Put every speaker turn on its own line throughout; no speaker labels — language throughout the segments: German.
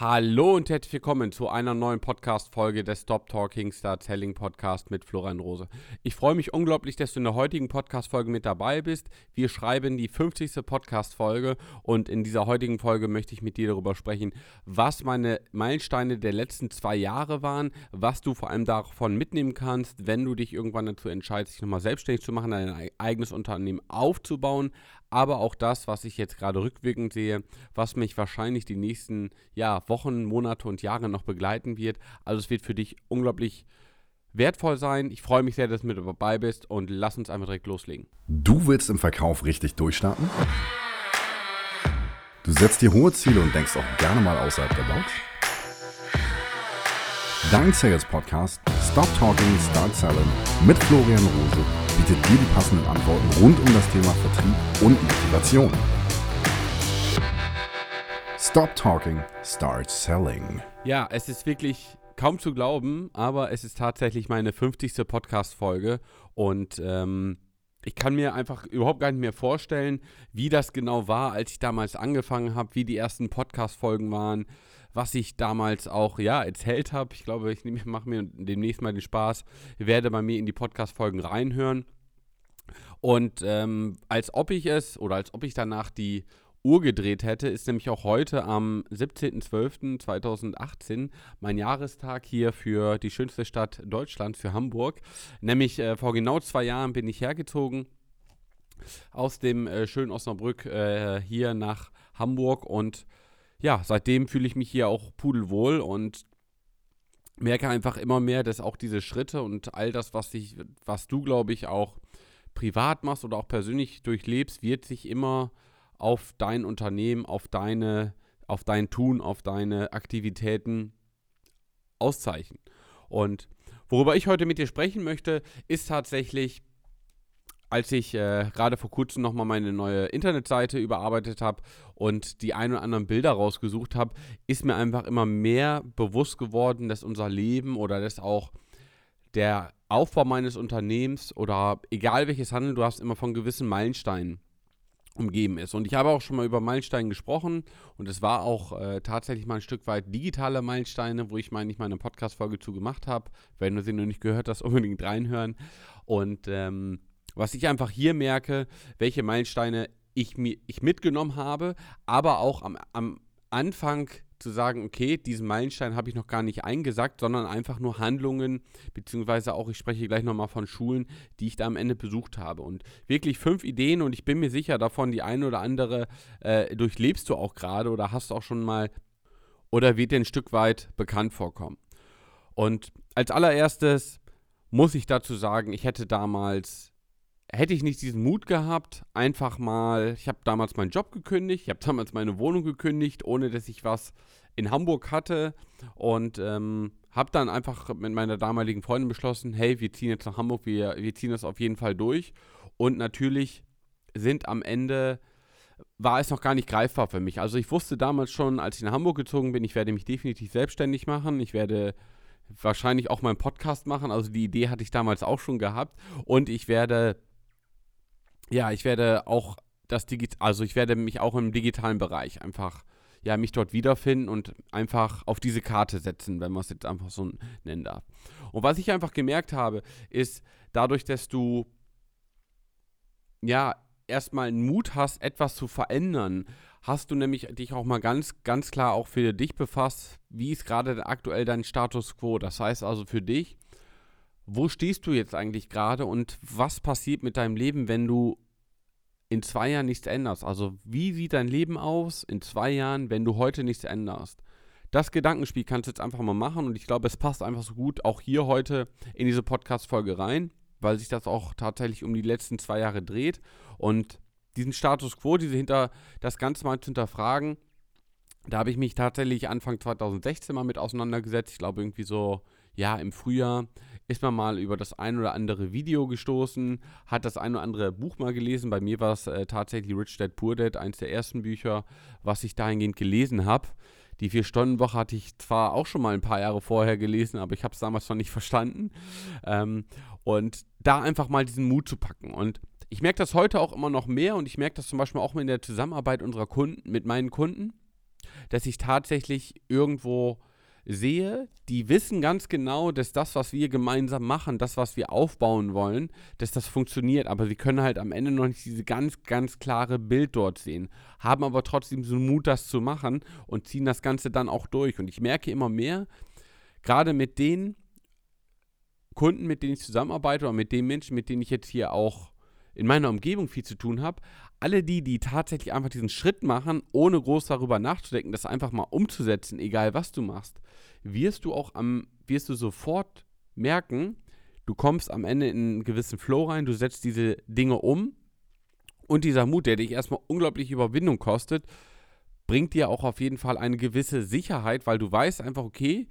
Hallo und herzlich willkommen zu einer neuen Podcast-Folge des Stop Talking Start Selling Podcast mit Florian Rose. Ich freue mich unglaublich, dass du in der heutigen Podcast-Folge mit dabei bist. Wir schreiben die 50. Podcast-Folge und in dieser heutigen Folge möchte ich mit dir darüber sprechen, was meine Meilensteine der letzten zwei Jahre waren, was du vor allem davon mitnehmen kannst, wenn du dich irgendwann dazu entscheidest, dich nochmal selbstständig zu machen, dein eigenes Unternehmen aufzubauen, aber auch das, was ich jetzt gerade rückwirkend sehe, was mich wahrscheinlich die nächsten ja, Wochen, Monate und Jahre noch begleiten wird. Also es wird für dich unglaublich wertvoll sein. Ich freue mich sehr, dass du mit dabei bist und lass uns einfach direkt loslegen.
Du willst im Verkauf richtig durchstarten? Du setzt dir hohe Ziele und denkst auch gerne mal außerhalb der Box? Dein Sales Podcast Stop Talking, Start Selling mit Florian Rose bietet dir die passenden Antworten rund um das Thema Vertrieb und Motivation. Stop Talking, Start Selling.
Ja, es ist wirklich kaum zu glauben, aber es ist tatsächlich meine 50. Podcast-Folge und ähm, ich kann mir einfach überhaupt gar nicht mehr vorstellen, wie das genau war, als ich damals angefangen habe, wie die ersten Podcast-Folgen waren, was ich damals auch ja erzählt habe. Ich glaube, ich mache mir demnächst mal den Spaß, werde bei mir in die Podcast-Folgen reinhören. Und ähm, als ob ich es oder als ob ich danach die Uhr gedreht hätte, ist nämlich auch heute am 17.12.2018 mein Jahrestag hier für die schönste Stadt Deutschlands, für Hamburg. Nämlich äh, vor genau zwei Jahren bin ich hergezogen aus dem äh, schönen Osnabrück äh, hier nach Hamburg und ja, seitdem fühle ich mich hier auch pudelwohl und merke einfach immer mehr, dass auch diese Schritte und all das, was ich, was du, glaube ich, auch privat machst oder auch persönlich durchlebst, wird sich immer auf dein Unternehmen, auf deine, auf dein Tun, auf deine Aktivitäten auszeichnen. Und worüber ich heute mit dir sprechen möchte, ist tatsächlich, als ich äh, gerade vor kurzem nochmal meine neue Internetseite überarbeitet habe und die ein oder anderen Bilder rausgesucht habe, ist mir einfach immer mehr bewusst geworden, dass unser Leben oder dass auch der Aufbau meines Unternehmens oder egal welches Handeln du hast, immer von gewissen Meilensteinen umgeben ist. Und ich habe auch schon mal über Meilensteine gesprochen und es war auch äh, tatsächlich mal ein Stück weit digitale Meilensteine, wo ich meine, ich meine Podcast-Folge zu gemacht habe. Wenn du sie noch nicht gehört hast, unbedingt reinhören. Und ähm, was ich einfach hier merke, welche Meilensteine ich, ich mitgenommen habe, aber auch am, am Anfang zu sagen, okay, diesen Meilenstein habe ich noch gar nicht eingesagt, sondern einfach nur Handlungen, beziehungsweise auch, ich spreche gleich nochmal von Schulen, die ich da am Ende besucht habe. Und wirklich fünf Ideen und ich bin mir sicher davon, die eine oder andere äh, durchlebst du auch gerade oder hast auch schon mal oder wird dir ein Stück weit bekannt vorkommen. Und als allererstes muss ich dazu sagen, ich hätte damals hätte ich nicht diesen Mut gehabt, einfach mal, ich habe damals meinen Job gekündigt, ich habe damals meine Wohnung gekündigt, ohne dass ich was in Hamburg hatte und ähm, habe dann einfach mit meiner damaligen Freundin beschlossen, hey, wir ziehen jetzt nach Hamburg, wir, wir ziehen das auf jeden Fall durch und natürlich sind am Ende war es noch gar nicht greifbar für mich. Also ich wusste damals schon, als ich nach Hamburg gezogen bin, ich werde mich definitiv selbstständig machen. Ich werde wahrscheinlich auch meinen Podcast machen. Also die Idee hatte ich damals auch schon gehabt. Und ich werde ja, ich werde auch das Digit also ich werde mich auch im digitalen Bereich einfach ja, mich dort wiederfinden und einfach auf diese Karte setzen, wenn man es jetzt einfach so nennen darf. Und was ich einfach gemerkt habe, ist dadurch, dass du ja erstmal einen Mut hast, etwas zu verändern, hast du nämlich dich auch mal ganz, ganz klar auch für dich befasst, wie ist gerade aktuell dein Status quo. Das heißt also für dich, wo stehst du jetzt eigentlich gerade und was passiert mit deinem Leben, wenn du in zwei Jahren nichts änderst? Also wie sieht dein Leben aus in zwei Jahren, wenn du heute nichts änderst? Das Gedankenspiel kannst du jetzt einfach mal machen und ich glaube, es passt einfach so gut auch hier heute in diese Podcast-Folge rein, weil sich das auch tatsächlich um die letzten zwei Jahre dreht und diesen Status quo, diese hinter, das Ganze mal zu hinterfragen, da habe ich mich tatsächlich Anfang 2016 mal mit auseinandergesetzt. Ich glaube irgendwie so, ja, im Frühjahr ist man mal über das ein oder andere Video gestoßen, hat das ein oder andere Buch mal gelesen. Bei mir war es äh, tatsächlich Rich Dad Poor Dad, eines der ersten Bücher, was ich dahingehend gelesen habe. Die Vier-Stunden-Woche hatte ich zwar auch schon mal ein paar Jahre vorher gelesen, aber ich habe es damals noch nicht verstanden. Ähm, und da einfach mal diesen Mut zu packen. Und ich merke das heute auch immer noch mehr und ich merke das zum Beispiel auch in der Zusammenarbeit unserer Kunden, mit meinen Kunden dass ich tatsächlich irgendwo sehe, die wissen ganz genau, dass das, was wir gemeinsam machen, das, was wir aufbauen wollen, dass das funktioniert. Aber sie können halt am Ende noch nicht diese ganz, ganz klare Bild dort sehen, haben aber trotzdem so Mut, das zu machen und ziehen das Ganze dann auch durch. Und ich merke immer mehr, gerade mit den Kunden, mit denen ich zusammenarbeite oder mit den Menschen, mit denen ich jetzt hier auch in meiner Umgebung viel zu tun habe, alle die, die tatsächlich einfach diesen Schritt machen, ohne groß darüber nachzudenken, das einfach mal umzusetzen, egal was du machst, wirst du auch am, wirst du sofort merken, du kommst am Ende in einen gewissen Flow rein, du setzt diese Dinge um und dieser Mut, der dich erstmal unglaublich Überwindung kostet, bringt dir auch auf jeden Fall eine gewisse Sicherheit, weil du weißt einfach, okay,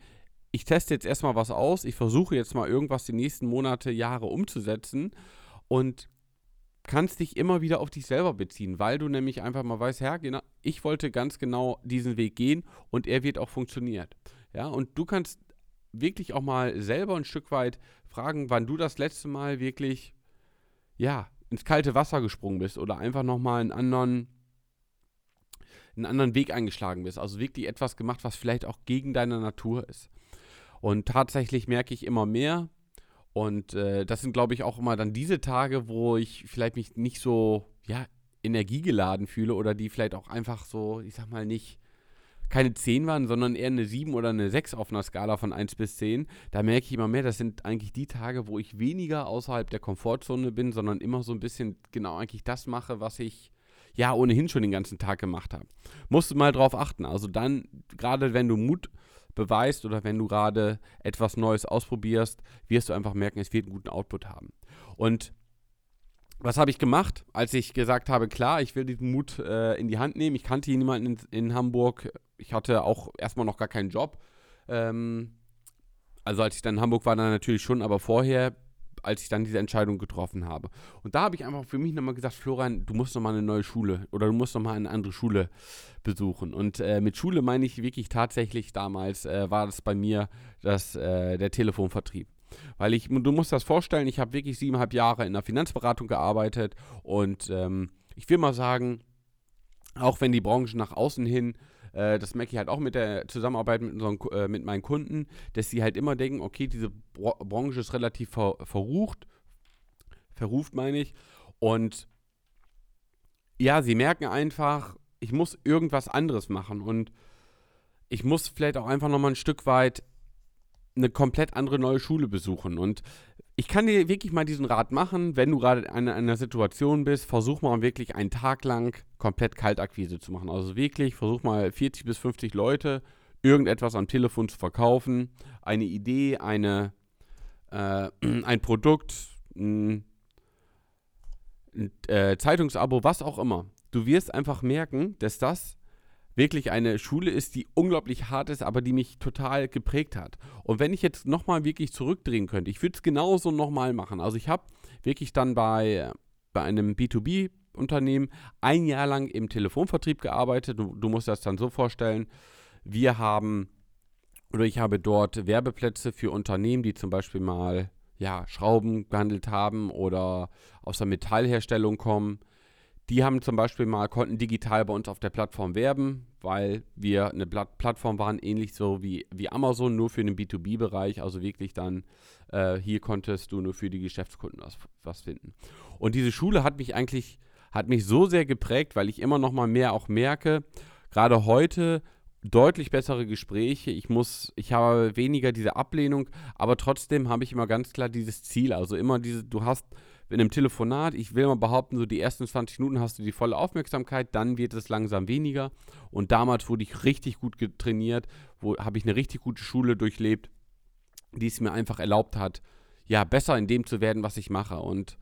ich teste jetzt erstmal was aus, ich versuche jetzt mal irgendwas die nächsten Monate, Jahre umzusetzen und kannst dich immer wieder auf dich selber beziehen, weil du nämlich einfach mal weißt, Herr, genau, ich wollte ganz genau diesen Weg gehen und er wird auch funktioniert. Ja, und du kannst wirklich auch mal selber ein Stück weit fragen, wann du das letzte Mal wirklich, ja, ins kalte Wasser gesprungen bist oder einfach nochmal einen anderen, einen anderen Weg eingeschlagen bist. Also wirklich etwas gemacht, was vielleicht auch gegen deine Natur ist. Und tatsächlich merke ich immer mehr, und äh, das sind, glaube ich, auch immer dann diese Tage, wo ich vielleicht mich nicht so, ja, energiegeladen fühle oder die vielleicht auch einfach so, ich sag mal, nicht keine 10 waren, sondern eher eine 7 oder eine 6 auf einer Skala von 1 bis 10. Da merke ich immer mehr, das sind eigentlich die Tage, wo ich weniger außerhalb der Komfortzone bin, sondern immer so ein bisschen genau eigentlich das mache, was ich ja ohnehin schon den ganzen Tag gemacht habe. Musst du mal drauf achten. Also dann, gerade wenn du Mut beweist oder wenn du gerade etwas Neues ausprobierst, wirst du einfach merken, es wird einen guten Output haben. Und was habe ich gemacht, als ich gesagt habe, klar, ich will diesen Mut äh, in die Hand nehmen. Ich kannte niemanden in, in, Hamburg. Ich hatte auch erstmal noch gar keinen Job. Ähm, also als ich dann in Hamburg war, dann natürlich schon, aber vorher als ich dann diese Entscheidung getroffen habe. Und da habe ich einfach für mich nochmal gesagt, Florian, du musst nochmal eine neue Schule oder du musst nochmal eine andere Schule besuchen. Und äh, mit Schule meine ich wirklich tatsächlich damals äh, war das bei mir das, äh, der Telefonvertrieb. Weil ich, du musst das vorstellen, ich habe wirklich siebeneinhalb Jahre in der Finanzberatung gearbeitet und ähm, ich will mal sagen, auch wenn die Branche nach außen hin äh, das merke ich halt auch mit der Zusammenarbeit mit, unseren, äh, mit meinen Kunden, dass sie halt immer denken, okay, diese Bro Branche ist relativ ver verrucht, verruft meine ich, und ja, sie merken einfach, ich muss irgendwas anderes machen und ich muss vielleicht auch einfach nochmal ein Stück weit eine komplett andere neue Schule besuchen. Und ich kann dir wirklich mal diesen Rat machen, wenn du gerade in einer Situation bist, versuch mal wirklich einen Tag lang komplett Kaltakquise zu machen. Also wirklich, versuch mal 40 bis 50 Leute irgendetwas am Telefon zu verkaufen, eine Idee, eine, äh, ein Produkt, ein, ein äh, Zeitungsabo, was auch immer. Du wirst einfach merken, dass das wirklich eine Schule ist, die unglaublich hart ist, aber die mich total geprägt hat. Und wenn ich jetzt nochmal wirklich zurückdrehen könnte, ich würde es genauso nochmal machen. Also ich habe wirklich dann bei, bei einem B2B-Unternehmen ein Jahr lang im Telefonvertrieb gearbeitet. Du, du musst das dann so vorstellen, wir haben oder ich habe dort Werbeplätze für Unternehmen, die zum Beispiel mal ja, Schrauben gehandelt haben oder aus der Metallherstellung kommen die haben zum Beispiel mal, konnten digital bei uns auf der Plattform werben, weil wir eine Plat Plattform waren, ähnlich so wie, wie Amazon, nur für den B2B-Bereich. Also wirklich dann, äh, hier konntest du nur für die Geschäftskunden was, was finden. Und diese Schule hat mich eigentlich, hat mich so sehr geprägt, weil ich immer noch mal mehr auch merke, gerade heute deutlich bessere Gespräche. Ich muss, ich habe weniger diese Ablehnung, aber trotzdem habe ich immer ganz klar dieses Ziel. Also immer diese, du hast in einem Telefonat, ich will mal behaupten, so die ersten 20 Minuten hast du die volle Aufmerksamkeit, dann wird es langsam weniger. Und damals wurde ich richtig gut trainiert, wo habe ich eine richtig gute Schule durchlebt, die es mir einfach erlaubt hat, ja, besser in dem zu werden, was ich mache. Und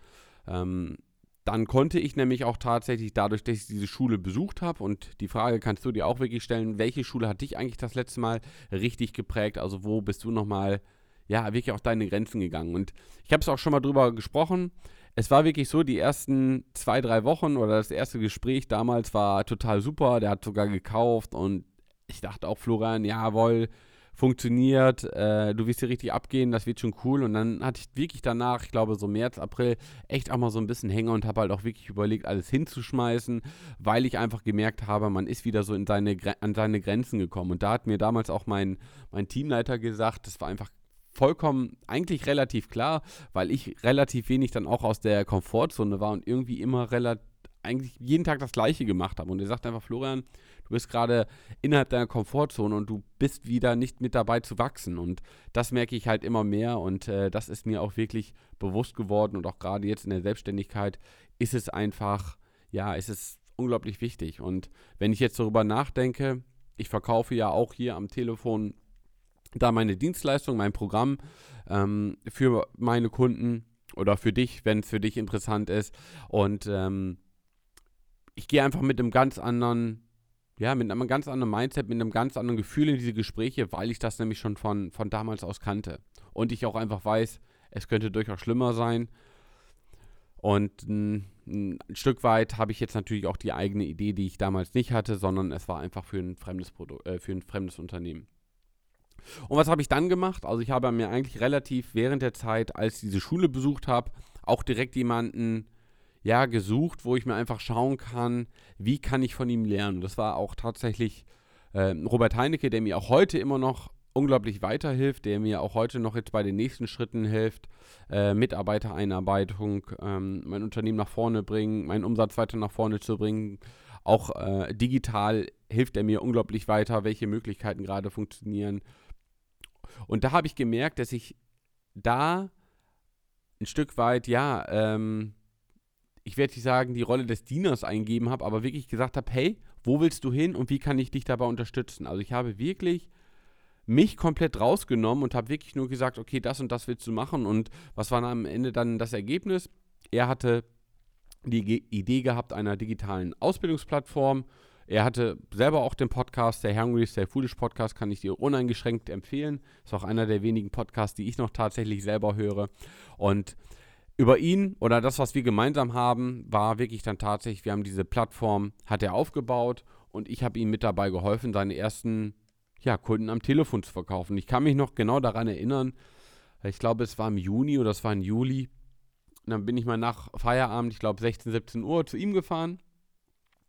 ähm, dann konnte ich nämlich auch tatsächlich dadurch, dass ich diese Schule besucht habe und die Frage kannst du dir auch wirklich stellen, welche Schule hat dich eigentlich das letzte Mal richtig geprägt? Also wo bist du nochmal, ja, wirklich auch deine Grenzen gegangen? Und ich habe es auch schon mal drüber gesprochen es war wirklich so, die ersten zwei, drei Wochen oder das erste Gespräch damals war total super. Der hat sogar gekauft und ich dachte auch, Florian, jawohl, funktioniert, äh, du wirst hier richtig abgehen, das wird schon cool. Und dann hatte ich wirklich danach, ich glaube so März, April, echt auch mal so ein bisschen Hänger und habe halt auch wirklich überlegt, alles hinzuschmeißen, weil ich einfach gemerkt habe, man ist wieder so in seine, an seine Grenzen gekommen. Und da hat mir damals auch mein, mein Teamleiter gesagt, das war einfach vollkommen eigentlich relativ klar, weil ich relativ wenig dann auch aus der Komfortzone war und irgendwie immer relativ eigentlich jeden Tag das Gleiche gemacht habe. Und er sagt einfach, Florian, du bist gerade innerhalb deiner Komfortzone und du bist wieder nicht mit dabei zu wachsen. Und das merke ich halt immer mehr und äh, das ist mir auch wirklich bewusst geworden. Und auch gerade jetzt in der Selbstständigkeit ist es einfach, ja, ist es unglaublich wichtig. Und wenn ich jetzt darüber nachdenke, ich verkaufe ja auch hier am Telefon da meine Dienstleistung, mein Programm ähm, für meine Kunden oder für dich, wenn es für dich interessant ist. Und ähm, ich gehe einfach mit einem ganz anderen, ja, mit einem ganz anderen Mindset, mit einem ganz anderen Gefühl in diese Gespräche, weil ich das nämlich schon von, von damals aus kannte. Und ich auch einfach weiß, es könnte durchaus schlimmer sein. Und ein, Stück weit habe ich jetzt natürlich auch die eigene Idee, die ich damals nicht hatte, sondern es war einfach für ein fremdes Produkt, äh, für ein fremdes Unternehmen. Und was habe ich dann gemacht? Also ich habe mir eigentlich relativ während der Zeit, als ich diese Schule besucht habe, auch direkt jemanden ja gesucht, wo ich mir einfach schauen kann, wie kann ich von ihm lernen. Das war auch tatsächlich äh, Robert Heinecke, der mir auch heute immer noch unglaublich weiterhilft, der mir auch heute noch jetzt bei den nächsten Schritten hilft, äh, Mitarbeitereinarbeitung, ähm, mein Unternehmen nach vorne bringen, meinen Umsatz weiter nach vorne zu bringen. Auch äh, digital hilft er mir unglaublich weiter, welche Möglichkeiten gerade funktionieren. Und da habe ich gemerkt, dass ich da ein Stück weit, ja, ähm, ich werde nicht sagen, die Rolle des Dieners eingeben habe, aber wirklich gesagt habe, hey, wo willst du hin und wie kann ich dich dabei unterstützen? Also ich habe wirklich mich komplett rausgenommen und habe wirklich nur gesagt, okay, das und das willst du machen und was war am Ende dann das Ergebnis? Er hatte die Idee gehabt einer digitalen Ausbildungsplattform er hatte selber auch den Podcast, der Hungry Stay Foolish Podcast, kann ich dir uneingeschränkt empfehlen. Ist auch einer der wenigen Podcasts, die ich noch tatsächlich selber höre. Und über ihn oder das, was wir gemeinsam haben, war wirklich dann tatsächlich, wir haben diese Plattform, hat er aufgebaut und ich habe ihm mit dabei geholfen, seine ersten ja, Kunden am Telefon zu verkaufen. Ich kann mich noch genau daran erinnern, ich glaube, es war im Juni oder es war im Juli. Und dann bin ich mal nach Feierabend, ich glaube 16, 17 Uhr, zu ihm gefahren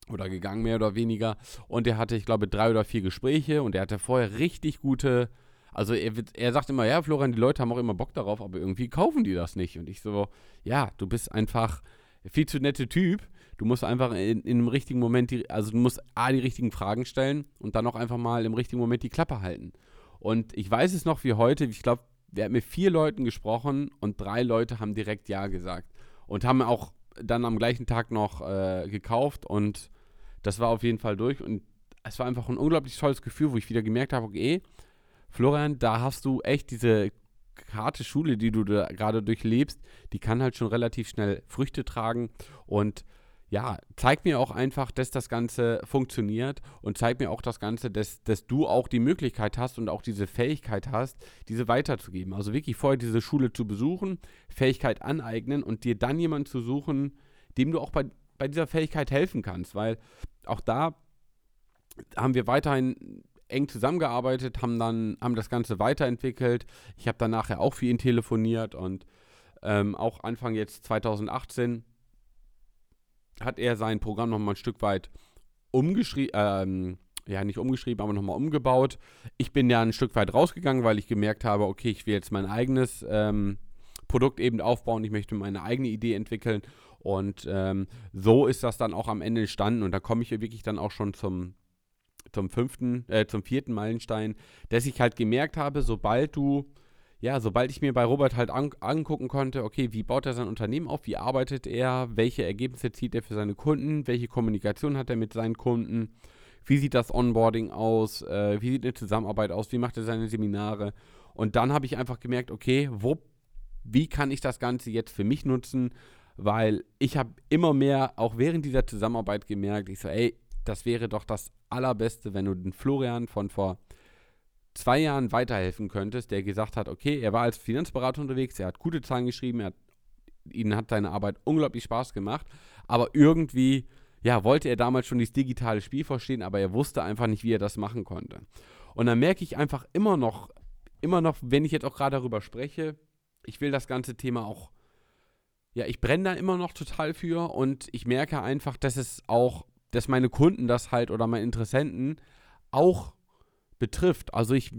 oder gegangen, mehr oder weniger. Und er hatte, ich glaube, drei oder vier Gespräche und er hatte vorher richtig gute. Also er, er sagt immer, ja, Florian, die Leute haben auch immer Bock darauf, aber irgendwie kaufen die das nicht. Und ich so, ja, du bist einfach viel zu nette Typ. Du musst einfach in, in einem richtigen Moment, die, also du musst A, die richtigen Fragen stellen und dann auch einfach mal im richtigen Moment die Klappe halten. Und ich weiß es noch wie heute, ich glaube, wir haben mit vier Leuten gesprochen und drei Leute haben direkt Ja gesagt. Und haben auch dann am gleichen Tag noch äh, gekauft und das war auf jeden Fall durch. Und es war einfach ein unglaublich tolles Gefühl, wo ich wieder gemerkt habe, okay, Florian, da hast du echt diese harte Schule, die du da gerade durchlebst, die kann halt schon relativ schnell Früchte tragen und ja, zeig mir auch einfach, dass das Ganze funktioniert und zeig mir auch das Ganze, dass, dass du auch die Möglichkeit hast und auch diese Fähigkeit hast, diese weiterzugeben. Also wirklich vorher diese Schule zu besuchen, Fähigkeit aneignen und dir dann jemanden zu suchen, dem du auch bei, bei dieser Fähigkeit helfen kannst, weil auch da haben wir weiterhin eng zusammengearbeitet, haben dann haben das Ganze weiterentwickelt. Ich habe dann nachher auch für ihn telefoniert und ähm, auch Anfang jetzt 2018 hat er sein Programm nochmal ein Stück weit umgeschrieben, ähm, ja nicht umgeschrieben, aber nochmal umgebaut. Ich bin ja ein Stück weit rausgegangen, weil ich gemerkt habe, okay, ich will jetzt mein eigenes ähm, Produkt eben aufbauen, ich möchte meine eigene Idee entwickeln und ähm, so ist das dann auch am Ende entstanden. Und da komme ich wirklich dann auch schon zum, zum fünften, äh, zum vierten Meilenstein, dass ich halt gemerkt habe, sobald du, ja, sobald ich mir bei Robert halt an, angucken konnte, okay, wie baut er sein Unternehmen auf, wie arbeitet er, welche Ergebnisse zieht er für seine Kunden, welche Kommunikation hat er mit seinen Kunden, wie sieht das Onboarding aus, äh, wie sieht eine Zusammenarbeit aus, wie macht er seine Seminare. Und dann habe ich einfach gemerkt, okay, wo, wie kann ich das Ganze jetzt für mich nutzen? weil ich habe immer mehr, auch während dieser Zusammenarbeit gemerkt, ich so, ey, das wäre doch das Allerbeste, wenn du den Florian von vor zwei Jahren weiterhelfen könntest, der gesagt hat, okay, er war als Finanzberater unterwegs, er hat gute Zahlen geschrieben, er hat, ihnen hat seine Arbeit unglaublich Spaß gemacht, aber irgendwie, ja, wollte er damals schon dieses digitale Spiel verstehen, aber er wusste einfach nicht, wie er das machen konnte. Und dann merke ich einfach immer noch, immer noch, wenn ich jetzt auch gerade darüber spreche, ich will das ganze Thema auch, ja, ich brenne da immer noch total für und ich merke einfach, dass es auch, dass meine Kunden das halt oder meine Interessenten auch betrifft. Also ich,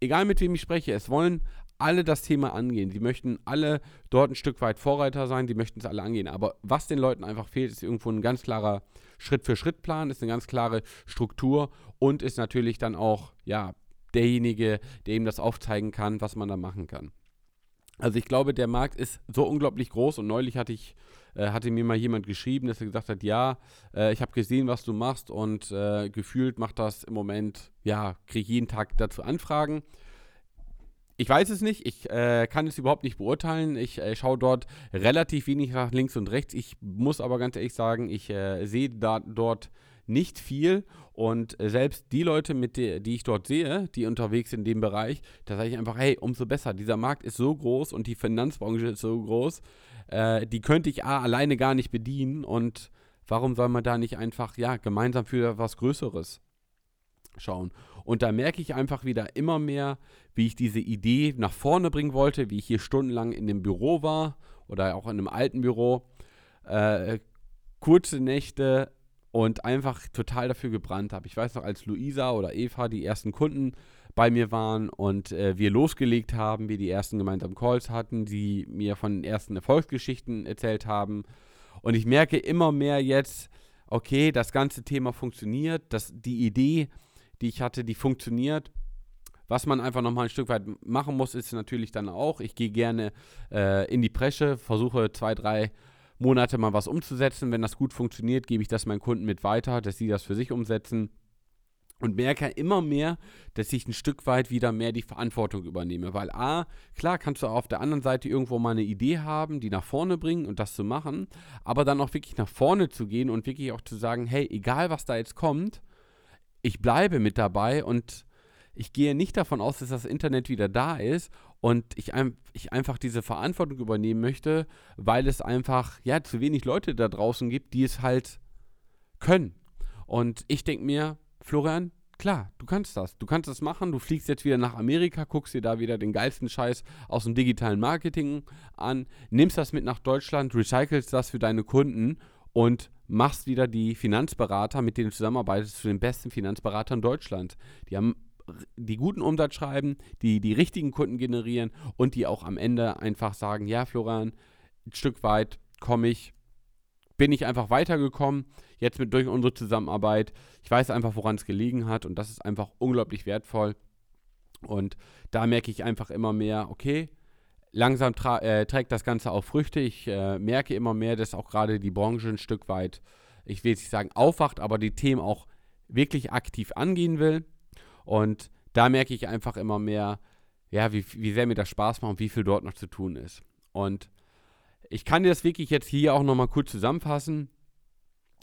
egal mit wem ich spreche, es wollen alle das Thema angehen. Die möchten alle dort ein Stück weit Vorreiter sein, die möchten es alle angehen. Aber was den Leuten einfach fehlt, ist irgendwo ein ganz klarer Schritt-für-Schritt-Plan, ist eine ganz klare Struktur und ist natürlich dann auch, ja, derjenige, der ihm das aufzeigen kann, was man da machen kann. Also ich glaube, der Markt ist so unglaublich groß und neulich hatte ich äh, hatte mir mal jemand geschrieben, dass er gesagt hat, ja, äh, ich habe gesehen, was du machst und äh, gefühlt macht das im Moment, ja, kriege jeden Tag dazu Anfragen. Ich weiß es nicht, ich äh, kann es überhaupt nicht beurteilen. Ich äh, schaue dort relativ wenig nach links und rechts. Ich muss aber ganz ehrlich sagen, ich sehe da, dort nicht viel und selbst die Leute, mit der, die ich dort sehe, die unterwegs sind in dem Bereich, da sage ich einfach, hey, umso besser. Dieser Markt ist so groß und die Finanzbranche ist so groß, äh, die könnte ich A, alleine gar nicht bedienen und warum soll man da nicht einfach, ja, gemeinsam für was Größeres schauen? Und da merke ich einfach wieder immer mehr, wie ich diese Idee nach vorne bringen wollte, wie ich hier stundenlang in dem Büro war oder auch in einem alten Büro. Äh, kurze Nächte und einfach total dafür gebrannt habe. Ich weiß noch, als Luisa oder Eva die ersten Kunden bei mir waren und äh, wir losgelegt haben, wir die ersten gemeinsamen Calls hatten, die mir von den ersten Erfolgsgeschichten erzählt haben. Und ich merke immer mehr jetzt, okay, das ganze Thema funktioniert, dass die Idee die ich hatte, die funktioniert. Was man einfach nochmal ein Stück weit machen muss, ist natürlich dann auch, ich gehe gerne äh, in die Presche, versuche zwei, drei Monate mal was umzusetzen. Wenn das gut funktioniert, gebe ich das meinen Kunden mit weiter, dass sie das für sich umsetzen. Und merke immer mehr, dass ich ein Stück weit wieder mehr die Verantwortung übernehme. Weil A, klar kannst du auf der anderen Seite irgendwo mal eine Idee haben, die nach vorne bringen und das zu machen, aber dann auch wirklich nach vorne zu gehen und wirklich auch zu sagen, hey, egal was da jetzt kommt, ich bleibe mit dabei und ich gehe nicht davon aus, dass das Internet wieder da ist und ich, ich einfach diese Verantwortung übernehmen möchte, weil es einfach ja zu wenig Leute da draußen gibt, die es halt können. Und ich denke mir, Florian, klar, du kannst das. Du kannst das machen. Du fliegst jetzt wieder nach Amerika, guckst dir da wieder den geilsten Scheiß aus dem digitalen Marketing an, nimmst das mit nach Deutschland, recycelst das für deine Kunden und machst wieder die Finanzberater, mit denen du zusammenarbeitest, zu den besten Finanzberatern Deutschlands. Die haben die guten Umsatz schreiben, die die richtigen Kunden generieren und die auch am Ende einfach sagen, ja Florian, ein Stück weit komme ich, bin ich einfach weitergekommen, jetzt mit durch unsere Zusammenarbeit. Ich weiß einfach, woran es gelegen hat und das ist einfach unglaublich wertvoll. Und da merke ich einfach immer mehr, okay, langsam äh, trägt das Ganze auch Früchte. Ich äh, merke immer mehr, dass auch gerade die Branche ein Stück weit, ich will jetzt nicht sagen aufwacht, aber die Themen auch wirklich aktiv angehen will. Und da merke ich einfach immer mehr, ja, wie, wie sehr mir das Spaß macht und wie viel dort noch zu tun ist. Und ich kann das wirklich jetzt hier auch nochmal kurz zusammenfassen.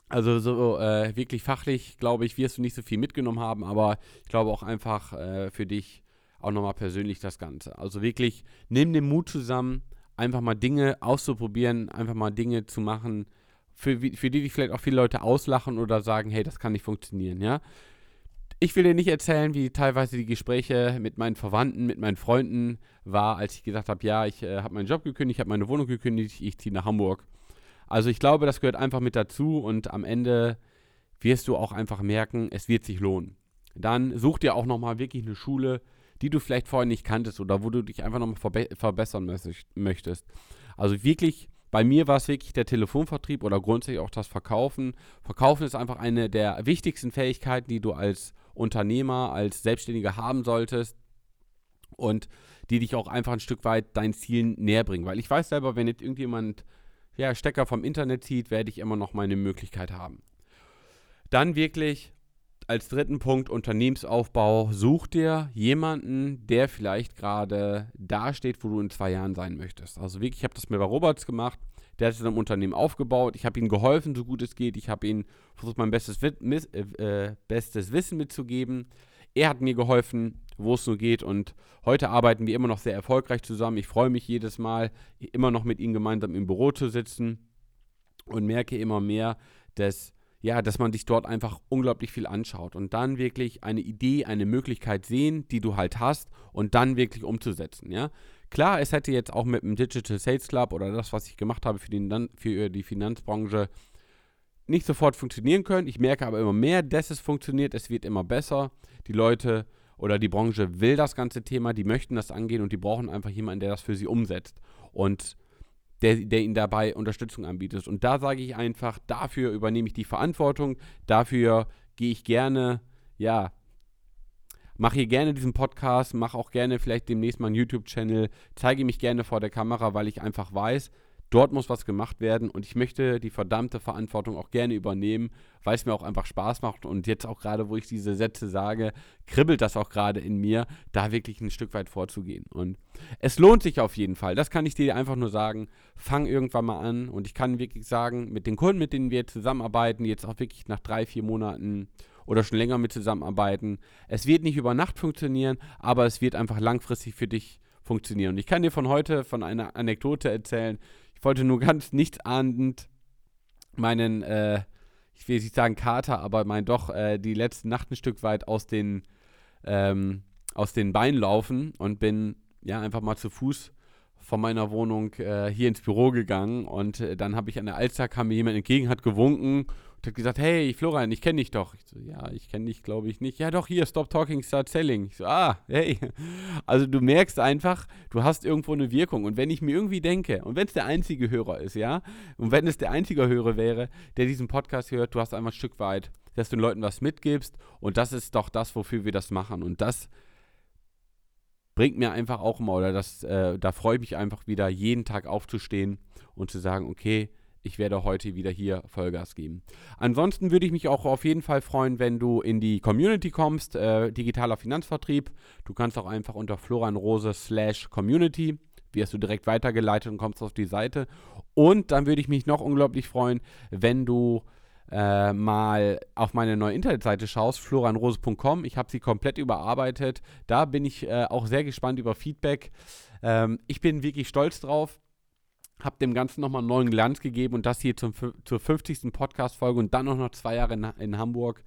Also so äh, wirklich fachlich, glaube ich, wirst du nicht so viel mitgenommen haben, aber ich glaube auch einfach äh, für dich auch nochmal persönlich das Ganze. Also wirklich, nimm den Mut zusammen, einfach mal Dinge auszuprobieren, einfach mal Dinge zu machen, für, für die dich vielleicht auch viele Leute auslachen oder sagen, hey, das kann nicht funktionieren, ja. Ich will dir nicht erzählen, wie teilweise die Gespräche mit meinen Verwandten, mit meinen Freunden war, als ich gesagt habe, ja, ich äh, habe meinen Job gekündigt, ich habe meine Wohnung gekündigt, ich ziehe nach Hamburg. Also ich glaube, das gehört einfach mit dazu und am Ende wirst du auch einfach merken, es wird sich lohnen. Dann such dir auch nochmal wirklich eine Schule, die du vielleicht vorher nicht kanntest oder wo du dich einfach nochmal verbe verbessern möchtest. Also wirklich, bei mir war es wirklich der Telefonvertrieb oder grundsätzlich auch das Verkaufen. Verkaufen ist einfach eine der wichtigsten Fähigkeiten, die du als Unternehmer, als Selbstständiger haben solltest und die dich auch einfach ein Stück weit deinen Zielen näher bringen. Weil ich weiß selber, wenn jetzt irgendjemand ja, Stecker vom Internet zieht, werde ich immer noch meine Möglichkeit haben. Dann wirklich als dritten Punkt Unternehmensaufbau. Such dir jemanden, der vielleicht gerade da steht, wo du in zwei Jahren sein möchtest. Also wirklich, ich habe das mit bei Roberts gemacht. Der hat sich ein Unternehmen aufgebaut. Ich habe ihm geholfen, so gut es geht. Ich habe ihm versucht, mein bestes, äh, äh, bestes Wissen mitzugeben. Er hat mir geholfen, wo es nur geht. Und heute arbeiten wir immer noch sehr erfolgreich zusammen. Ich freue mich jedes Mal, immer noch mit ihm gemeinsam im Büro zu sitzen und merke immer mehr, dass ja, dass man sich dort einfach unglaublich viel anschaut und dann wirklich eine Idee, eine Möglichkeit sehen, die du halt hast und dann wirklich umzusetzen, ja. Klar, es hätte jetzt auch mit dem Digital Sales Club oder das, was ich gemacht habe für, den, für die Finanzbranche, nicht sofort funktionieren können. Ich merke aber immer mehr, dass es funktioniert. Es wird immer besser. Die Leute oder die Branche will das ganze Thema, die möchten das angehen und die brauchen einfach jemanden, der das für sie umsetzt und der, der ihnen dabei Unterstützung anbietet. Und da sage ich einfach, dafür übernehme ich die Verantwortung, dafür gehe ich gerne, ja, mache hier gerne diesen Podcast, mache auch gerne vielleicht demnächst mal einen YouTube-Channel, zeige mich gerne vor der Kamera, weil ich einfach weiß, Dort muss was gemacht werden und ich möchte die verdammte Verantwortung auch gerne übernehmen, weil es mir auch einfach Spaß macht und jetzt auch gerade, wo ich diese Sätze sage, kribbelt das auch gerade in mir, da wirklich ein Stück weit vorzugehen. Und es lohnt sich auf jeden Fall, das kann ich dir einfach nur sagen. Fang irgendwann mal an und ich kann wirklich sagen, mit den Kunden, mit denen wir zusammenarbeiten, jetzt auch wirklich nach drei, vier Monaten oder schon länger mit zusammenarbeiten, es wird nicht über Nacht funktionieren, aber es wird einfach langfristig für dich funktionieren. Und ich kann dir von heute von einer Anekdote erzählen wollte nur ganz nichtsahnend meinen, äh, ich will nicht sagen Kater, aber mein doch äh, die letzte Nacht ein Stück weit aus den, ähm, aus den Beinen laufen und bin ja einfach mal zu Fuß von meiner Wohnung äh, hier ins Büro gegangen und äh, dann habe ich an der Alster, kam mir jemand entgegen, hat gewunken und hat gesagt, hey Florian, ich kenne dich doch. Ich so, ja, ich kenne dich, glaube ich, nicht. Ja doch, hier, stop talking, start selling. Ich so, ah, hey. Also du merkst einfach, du hast irgendwo eine Wirkung. Und wenn ich mir irgendwie denke, und wenn es der einzige Hörer ist, ja, und wenn es der einzige Hörer wäre, der diesen Podcast hört, du hast einmal ein Stück weit, dass du den Leuten was mitgibst und das ist doch das, wofür wir das machen. Und das bringt mir einfach auch immer, oder das, äh, da freue ich mich einfach wieder, jeden Tag aufzustehen und zu sagen, okay, ich werde heute wieder hier Vollgas geben. Ansonsten würde ich mich auch auf jeden Fall freuen, wenn du in die Community kommst, äh, digitaler Finanzvertrieb. Du kannst auch einfach unter Floranrose slash Community, wirst du direkt weitergeleitet und kommst auf die Seite. Und dann würde ich mich noch unglaublich freuen, wenn du äh, mal auf meine neue Internetseite schaust, floranrose.com. Ich habe sie komplett überarbeitet. Da bin ich äh, auch sehr gespannt über Feedback. Ähm, ich bin wirklich stolz drauf habe dem Ganzen nochmal einen neuen Glanz gegeben und das hier zum, zur 50. Podcast-Folge und dann auch noch zwei Jahre in, in Hamburg.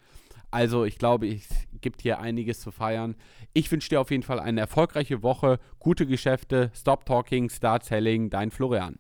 Also ich glaube, es gibt hier einiges zu feiern. Ich wünsche dir auf jeden Fall eine erfolgreiche Woche, gute Geschäfte, Stop Talking, Start Selling, dein Florian.